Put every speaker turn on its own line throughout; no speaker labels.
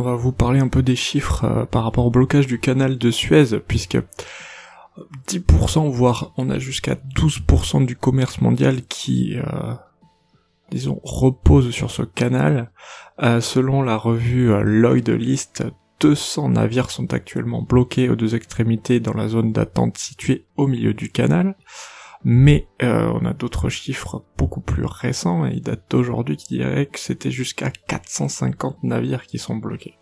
On va vous parler un peu des chiffres euh, par rapport au blocage du canal de Suez, puisque 10%, voire on a jusqu'à 12% du commerce mondial qui, euh, disons, repose sur ce canal. Euh, selon la revue Lloyd List, 200 navires sont actuellement bloqués aux deux extrémités dans la zone d'attente située au milieu du canal. Mais on a d'autres chiffres beaucoup plus récents, et ils datent d'aujourd'hui, qui diraient que c'était jusqu'à 450 navires qui sont bloqués.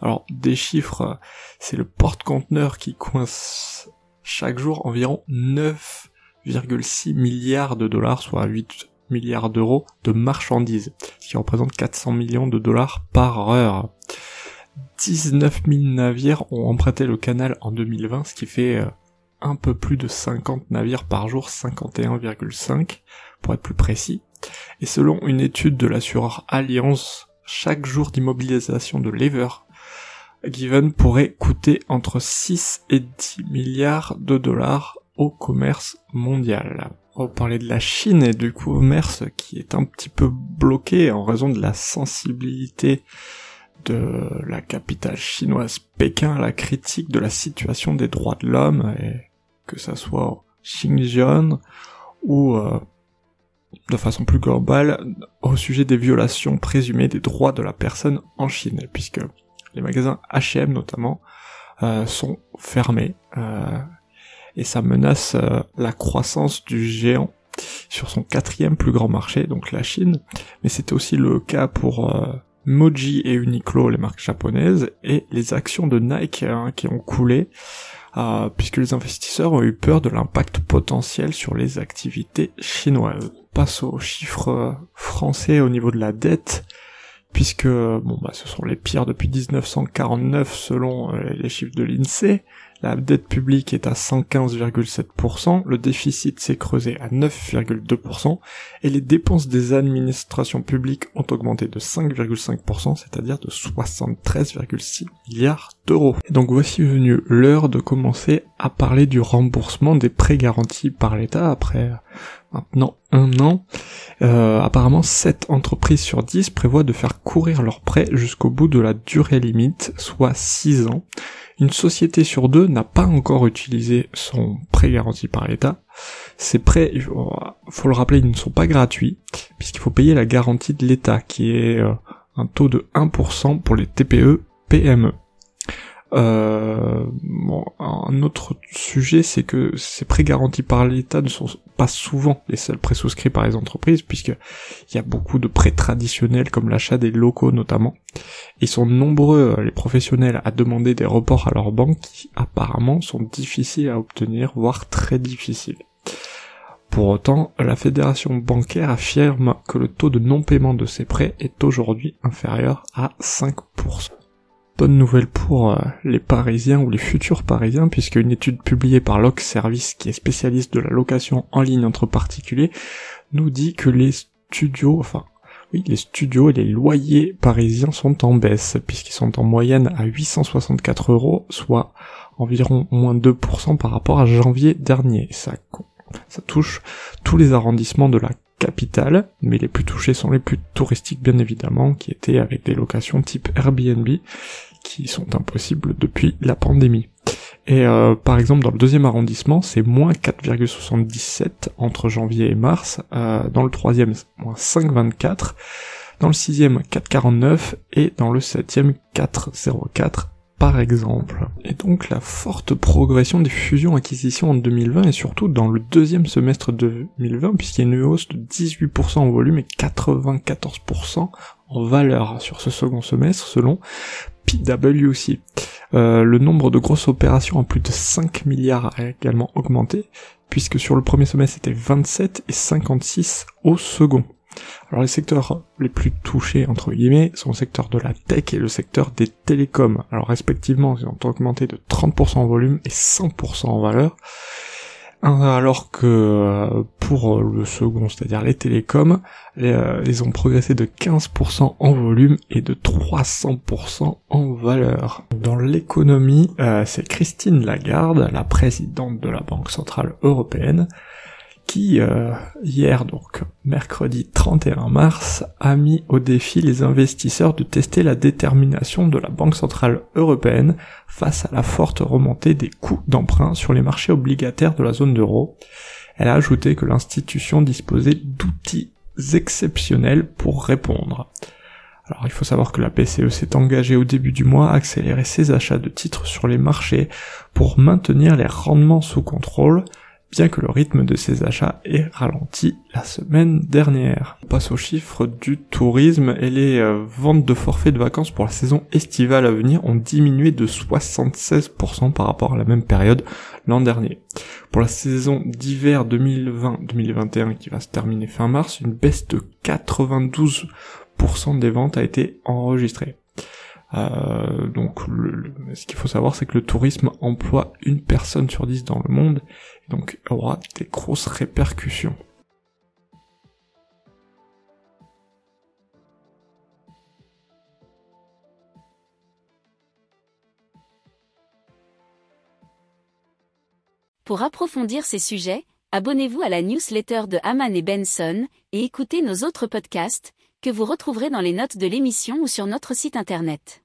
Alors, des chiffres, c'est le porte-conteneur qui coince chaque jour environ 9,6 milliards de dollars, soit 8 milliards d'euros de marchandises, ce qui représente 400 millions de dollars par heure. 19 000 navires ont emprunté le canal en 2020, ce qui fait euh, un peu plus de 50 navires par jour, 51,5 pour être plus précis. Et selon une étude de l'assureur Alliance, chaque jour d'immobilisation de lever given pourrait coûter entre 6 et 10 milliards de dollars au commerce mondial. On va parler de la Chine et du commerce qui est un petit peu bloqué en raison de la sensibilité de la capitale chinoise Pékin à la critique de la situation des droits de l'homme et que ça soit Xinjiang ou euh, de façon plus globale au sujet des violations présumées des droits de la personne en Chine, puisque les magasins H&M notamment euh, sont fermés euh, et ça menace la croissance du géant sur son quatrième plus grand marché, donc la Chine. Mais c'était aussi le cas pour Moji et Uniqlo, les marques japonaises, et les actions de Nike hein, qui ont coulé puisque les investisseurs ont eu peur de l'impact potentiel sur les activités chinoises. passe aux chiffres français au niveau de la dette, puisque bon bah ce sont les pires depuis 1949 selon euh, les chiffres de l'INSEE. La dette publique est à 115,7%, le déficit s'est creusé à 9,2%, et les dépenses des administrations publiques ont augmenté de 5,5%, c'est-à-dire de 73,6 milliards d'euros. Et donc voici venue l'heure de commencer à parler du remboursement des prêts garantis par l'État après maintenant un an. Euh, apparemment, 7 entreprises sur 10 prévoient de faire courir leurs prêts jusqu'au bout de la durée limite, soit 6 ans. Une société sur deux n'a pas encore utilisé son prêt garanti par l'État. Ces prêts, faut le rappeler, ils ne sont pas gratuits, puisqu'il faut payer la garantie de l'État, qui est euh, un taux de 1% pour les TPE PME. Euh, bon, un autre sujet, c'est que ces prêts garantis par l'État ne sont pas souvent les seuls prêts souscrits par les entreprises, puisque il y a beaucoup de prêts traditionnels comme l'achat des locaux notamment. Ils sont nombreux les professionnels à demander des reports à leurs banques qui apparemment sont difficiles à obtenir, voire très difficiles. Pour autant, la fédération bancaire affirme que le taux de non-paiement de ces prêts est aujourd'hui inférieur à 5% bonne nouvelle pour euh, les Parisiens ou les futurs Parisiens, puisque une étude publiée par Loc Service, qui est spécialiste de la location en ligne entre particuliers, nous dit que les studios, enfin, oui, les studios et les loyers parisiens sont en baisse, puisqu'ils sont en moyenne à 864 euros, soit environ moins 2% par rapport à janvier dernier. Ça, ça touche tous les arrondissements de la capitale, mais les plus touchés sont les plus touristiques bien évidemment, qui étaient avec des locations type Airbnb, qui sont impossibles depuis la pandémie. Et euh, par exemple dans le deuxième arrondissement, c'est moins 4,77 entre janvier et mars, euh, dans le troisième moins 5,24, dans le sixième 4,49 et dans le septième 4,04 par exemple. Et donc la forte progression des fusions-acquisitions en 2020 et surtout dans le deuxième semestre de 2020 puisqu'il y a une hausse de 18% en volume et 94% en valeur sur ce second semestre selon PwC. Euh, le nombre de grosses opérations en plus de 5 milliards a également augmenté puisque sur le premier semestre c'était 27 et 56 au second. Alors les secteurs les plus touchés, entre guillemets, sont le secteur de la tech et le secteur des télécoms. Alors respectivement, ils ont augmenté de 30% en volume et 100% en valeur. Alors que euh, pour le second, c'est-à-dire les télécoms, euh, ils ont progressé de 15% en volume et de 300% en valeur. Dans l'économie, euh, c'est Christine Lagarde, la présidente de la Banque Centrale Européenne, qui euh, hier donc mercredi 31 mars a mis au défi les investisseurs de tester la détermination de la Banque centrale européenne face à la forte remontée des coûts d'emprunt sur les marchés obligataires de la zone euro. Elle a ajouté que l'institution disposait d'outils exceptionnels pour répondre. Alors il faut savoir que la BCE s'est engagée au début du mois à accélérer ses achats de titres sur les marchés pour maintenir les rendements sous contrôle, bien que le rythme de ces achats ait ralenti la semaine dernière. On passe aux chiffres du tourisme et les euh, ventes de forfaits de vacances pour la saison estivale à venir ont diminué de 76% par rapport à la même période l'an dernier. Pour la saison d'hiver 2020-2021 qui va se terminer fin mars, une baisse de 92% des ventes a été enregistrée. Euh, donc ce qu'il faut savoir c'est que le tourisme emploie une personne sur dix dans le monde et donc aura des grosses répercussions.
Pour approfondir ces sujets, abonnez-vous à la newsletter de Haman et Benson et écoutez nos autres podcasts que vous retrouverez dans les notes de l'émission ou sur notre site internet.